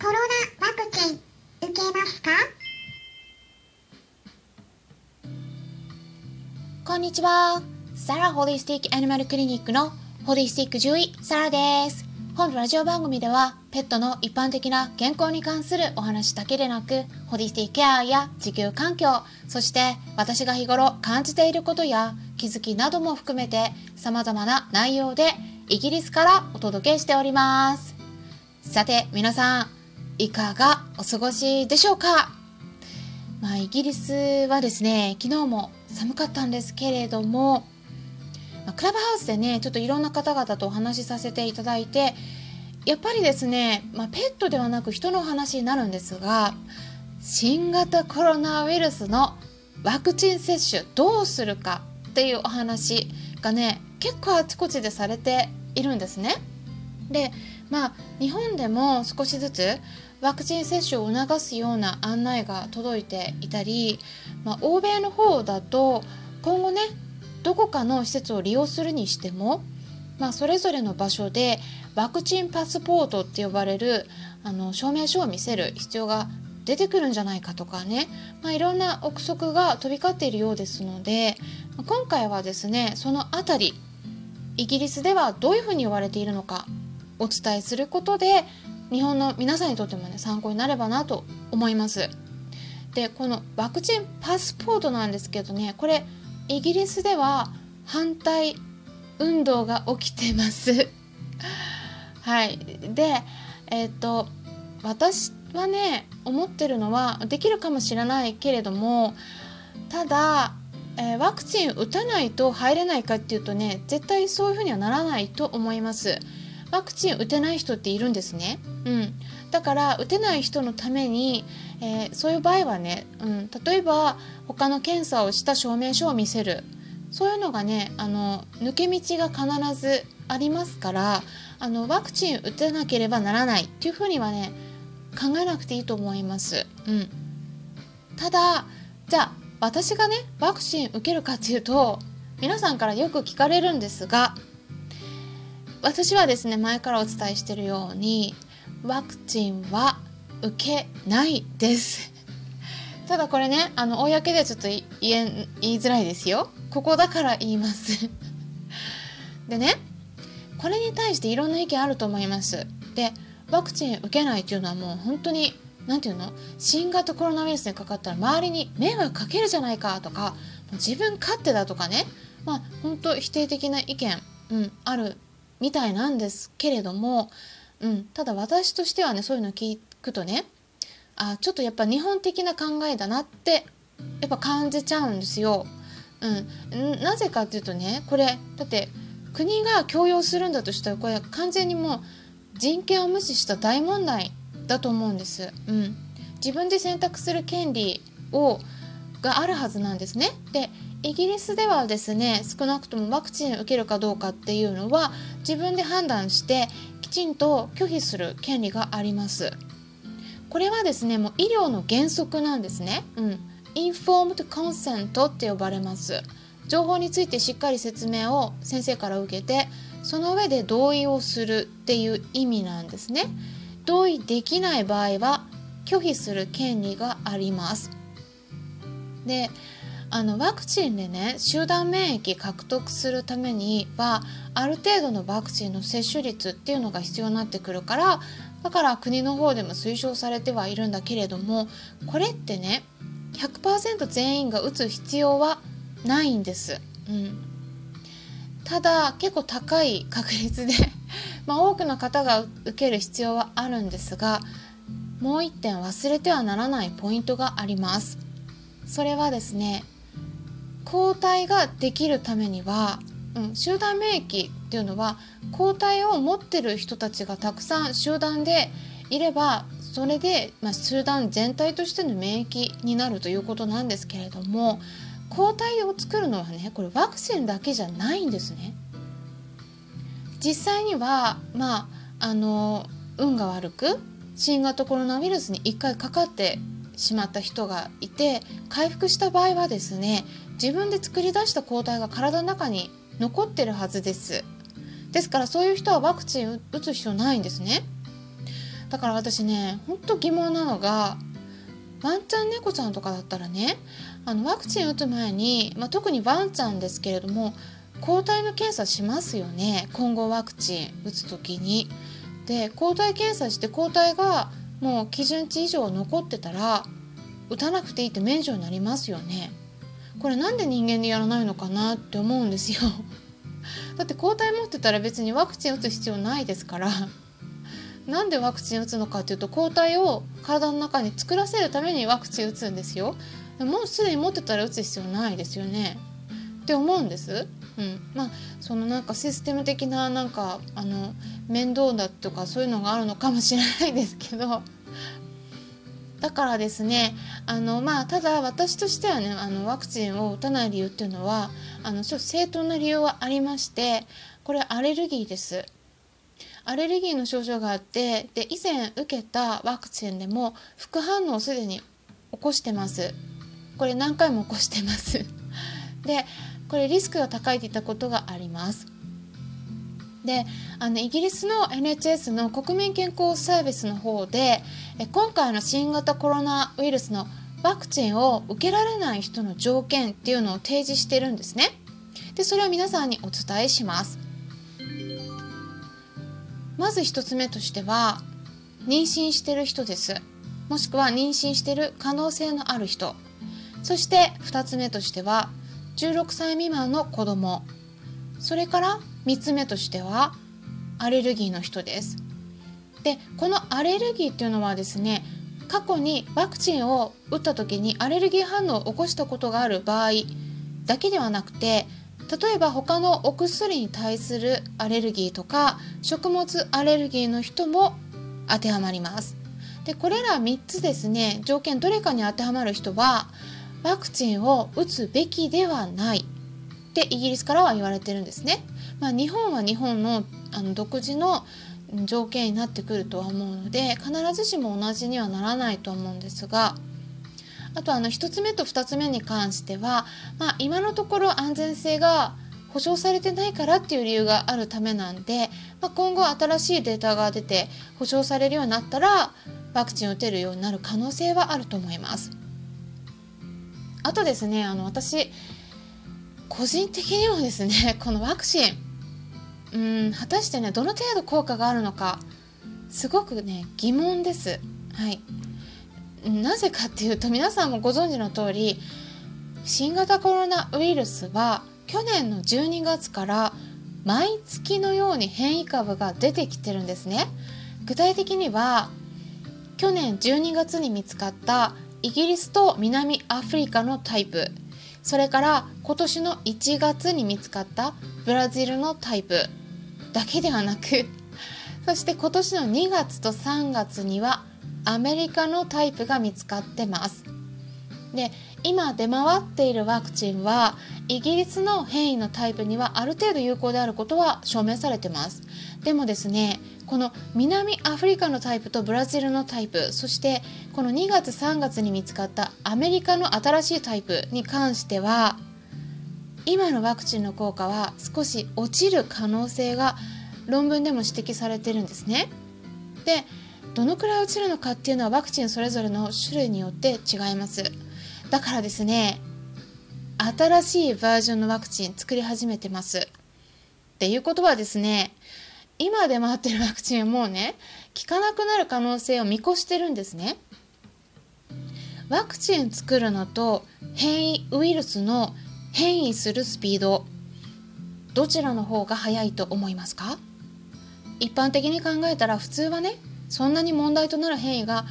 コロナワクチン受けますか？こんにちは。サラホリスティックアニマルクリニックのホリスティック獣医、サラです。本ラジオ番組では、ペットの一般的な健康に関するお話だけでなく、ホリスティックケアや地球環境、そして私が日頃感じていることや気づきなども含めて様々な内容でイギリスからお届けしております。さて、皆さん、いかがお過ごしでしょうか？まあ、イギリスはですね、昨日も寒かったんですけれども、まあクラブハウスでね、ちょっといろんな方々とお話しさせていただいて、やっぱりですね、まあ、ペットではなく人の話になるんですが、新型コロナウイルスのワクチン接種どうするかっていうお話がね、結構あちこちでされているんですね。で、まあ、日本でも少しずつワクチン接種を促すような案内が届いていたり、まあ、欧米の方だと今後ねどこかの施設を利用するにしても、まあ、それぞれの場所でワクチンパスポートって呼ばれるあの証明書を見せる必要が出てくるんじゃないかとかね、まあ、いろんな憶測が飛び交っているようですので今回はですねそのあたりイギリスではどういうふうに言われているのかお伝えすることで日本の皆さんにとってもね参考になればなと思います。でこのワクチンパスポートなんですけどねこれイギリスでは反対運動が起きてます。はい。でえっ、と私はね思ってるのはできるかもしれないけれどもただ、えーワクチン打たないと入れないかっていうとね絶対そういうふうにはならないと思います。ワクチン打てない人っているんですね。うん、だから打てない人のために、えーそういう場合はね、うん、例えば他の検査をした証明書を見せる。そういうのがねあの抜け道が必ずありますからあのワクチン打てなければならない。っていうふうにはね考えなくていいと思います。うん、ただじゃあ私がねワクチン受けるかっていうと皆さんからよく聞かれるんですが私はですね前からお伝えしているようにワクチンは受けないです。ただこれねあの公ではちょっと言えん言いづらいですよ。ここだから言います。でねこれに対していろんな意見あると思います。でワクチン受けないっていうのはもう本当に何て言うの？新型コロナウイルスにかかったら周りに迷惑かけるじゃないかとか自分勝手だとかね。まあ本当否定的な意見、うん、あるみたいなんですけれども、うん、ただ私としてはねそういうの聞くとねあちょっとやっぱ日本的な考えだなってやっぱ感じちゃうんですよ。うん、んなぜかっていうとねこれだって国が強要するんだとしたらこれ完全にもう人権を無視した大問題だと思うんです。うん、自分で選択する権利をがあるはずなんですね。でイギリスではですね少なくともワクチンを受けるかどうかっていうのは自分で判断してきちんと拒否する権利があります。これはですねもう医療の原則なんですね。うん、informed consent って呼ばれます。情報についてしっかり説明を先生から受けてその上で同意をするっていう意味なんですね。同意できない場合は拒否する権利があります。であのワクチンでね集団免疫獲得するためにはある程度のワクチンの接種率っていうのが必要になってくるからだから国の方でも推奨されてはいるんだけれどもこれってね100%全員が打つ必要はないんです。うん、ただ結構高い確率で まあ、多くの方が受ける必要はあるんですがもう一点忘れてはならないポイントがあります。それはですね抗体ができるためには、うん、集団免疫っていうのは抗体を持ってる人たちがたくさん集団でいればそれで、まあ、集団全体としての免疫になるということなんですけれども抗体を作るのはねこれワクチンだけじゃないんですね。実際にはまああの運が悪く新型コロナウイルスに1回かかってしまった人がいて回復した場合はですね自分で作り出した抗体が体の中に残ってるはずです。ですからそういう人はワクチン打つ必要ないんですね。だから私ねほんと疑問なのがワンちゃん猫ちゃんとかだったらねあのワクチン打つ前に、まあ、特にワンちゃんですけれども抗体の検査しますよね。混合ワクチン打つ時に。で抗体検査して抗体がもう基準値以上残ってたら打たなくていいって免除になりますよね。これなんで人間でやらないのかなって思うんですよ。だって抗体持ってたら別にワクチン打つ必要ないですからなんでワクチン打つのかっていうと抗体を体の中に作らせるためにワクチン打つんですよもうすでに持ってたら打つ必要ないですよねって思うんです。うん、まあそのなんかシステム的ななんかあの面倒だとかそういうのがあるのかもしれないですけど。だからですねあのまあただ私としてはねあのワクチンを打たない理由っていうのはあのちょっと正当な理由はありましてこれアレルギーです。アレルギーの症状があってで以前受けたワクチンでも副反応をすでに起こしてます。これ何回も起こしてます。でこれリスクが高いって言ったことがあります。であのイギリスの NHS の国民健康サービスの方で今回の新型コロナウイルスのワクチンを受けられない人の条件っていうのを提示してるんですね。でそれを皆さんにお伝えします。まず1つ目としては妊娠してる人です。もしくは妊娠してる可能性のある人。そして2つ目としては16歳未満の子供。それから3つ目としてはアレルギーの人です。でこのアレルギーっていうのはですね過去にワクチンを打った時にアレルギー反応を起こしたことがある場合だけではなくて例えば他のお薬に対するアレルギーとか食物アレルギーの人も当てはまります。でこれら3つですね条件どれかに当てはまる人はワクチンを打つべきではないってイギリスからは言われてるんですね、まあ、日本は日本のあの独自の条件になってくるとは思うので必ずしも同じにはならないと思うんですがあとあの1つ目と2つ目に関しては、まあ、今のところ安全性が保証されてないからっていう理由があるためなんで、まあ、今後新しいデータが出て保証されるようになったらワクチンを打てるようになる可能性はあると思います。あとですねあの私個人的にもですね このワクチンうん果たしてねどの程度効果があるのかすごくね疑問です。はいなぜかっていうと皆さんもご存知の通り新型コロナウイルスは去年の12月から毎月のように変異株が出てきてるんですね具体的には去年12月に見つかったイギリスと南アフリカのタイプ。それから今年の1月に見つかったブラジルのタイプ。だけではなく そして今年の2月と3月にはアメリカのタイプが見つかってます。で今出回っているワクチンはイギリスの変異のタイプにはある程度有効であることは証明されてますでもですねこの南アフリカのタイプとブラジルのタイプそしてこの2月3月に見つかったアメリカの新しいタイプに関しては今のワクチンの効果は少し落ちる可能性が論文でも指摘されてるんですね。でどのくらい落ちるのかっていうのはワクチンそれぞれの種類によって違いますだからですね新しいバージョンのワクチン作り始めてます。っていうことはですね今出回ってるワクチンはもうね効かなくなる可能性を見越してるんですね。ワクチン作るのと変異ウイルスの変異するスピードどちらの方が早いと思いますか？一般的に考えたら普通はねそんなに問題となる変異が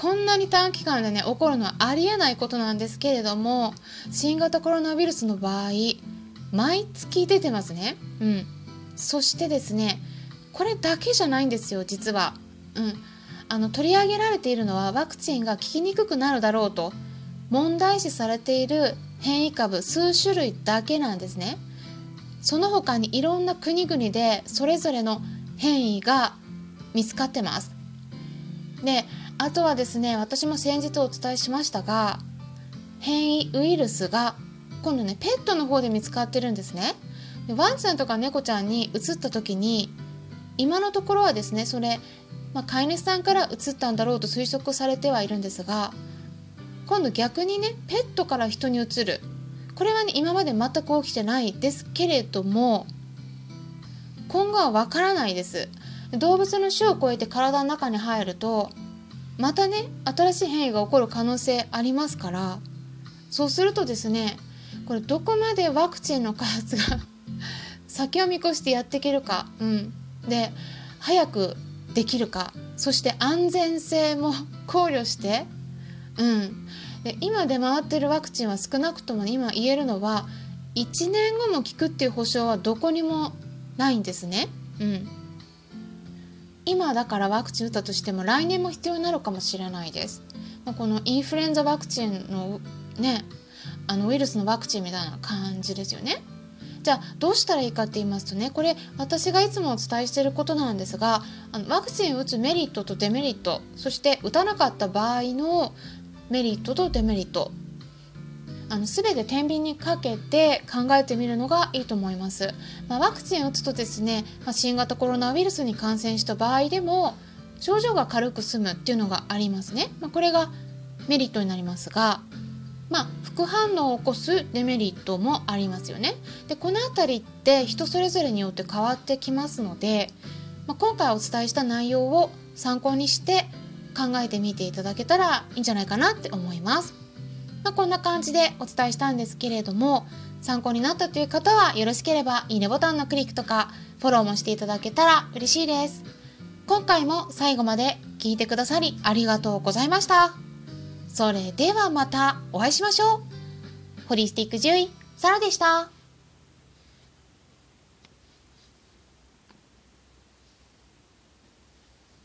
こんなに短期間でね起こるのはありえないことなんですけれども新型コロナウイルスの場合毎月出てますね。うん。そしてですねこれだけじゃないんですよ実は。うん。あの取り上げられているのはワクチンが効きにくくなるだろうと問題視されている変異株数種類だけなんですね。その他にいろんな国々でそれぞれの変異が見つかってます。であとはですね私も先日お伝えしましたが変異ウイルスが今度ねペットの方で見つかってるんですね。でワンちゃんとか猫ちゃんに移った時に今のところはですねそれまあ、飼い主さんからうつったんだろうと推測されてはいるんですが今度逆にねペットから人にうつる。これはね今まで全く起きてないですけれども今後はわからないです。動物の種を超えて体の中に入るとまたね新しい変異が起こる可能性ありますからそうするとですねこれどこまでワクチンの開発が 先を見越してやっていけるか、うん、で早くできるかそして安全性も 考慮して、うん、で今出回ってるワクチンは少なくとも今言えるのは1年後も効くっていう保証はどこにもないんですね。うん、今だからワクチン打ったとしても来年も必要になるかもしれないです。まあ、このインフルエンザワクチンのねあのウイルスのワクチンみたいな感じですよね。じゃあどうしたらいいかって言いますとねこれ私がいつもお伝えしていることなんですがあのワクチン打つメリットとデメリットそして打たなかった場合のメリットとデメリットあの全て天秤にかけて考えてみるのがいいと思います、まあ、ワクチンを打つとですね、まあ、新型コロナウイルスに感染した場合でも症状が軽く済むっていうのがありますね、まあ、これがメリットになりますがまあ、副反応を起こすデメリットもありますよね。でこの辺りって人それぞれによって変わってきますので、まあ、今回お伝えした内容を参考にして考えてみていただけたらいいんじゃないかなって思います。まあ、こんな感じでお伝えしたんですけれども参考になったという方はよろしければいいねボタンのクリックとかフォローもしていただけたら嬉しいです。今回も最後まで聞いてくださりありがとうございました。それではまたお会いしましょう。ホリスティック獣医、サラでした。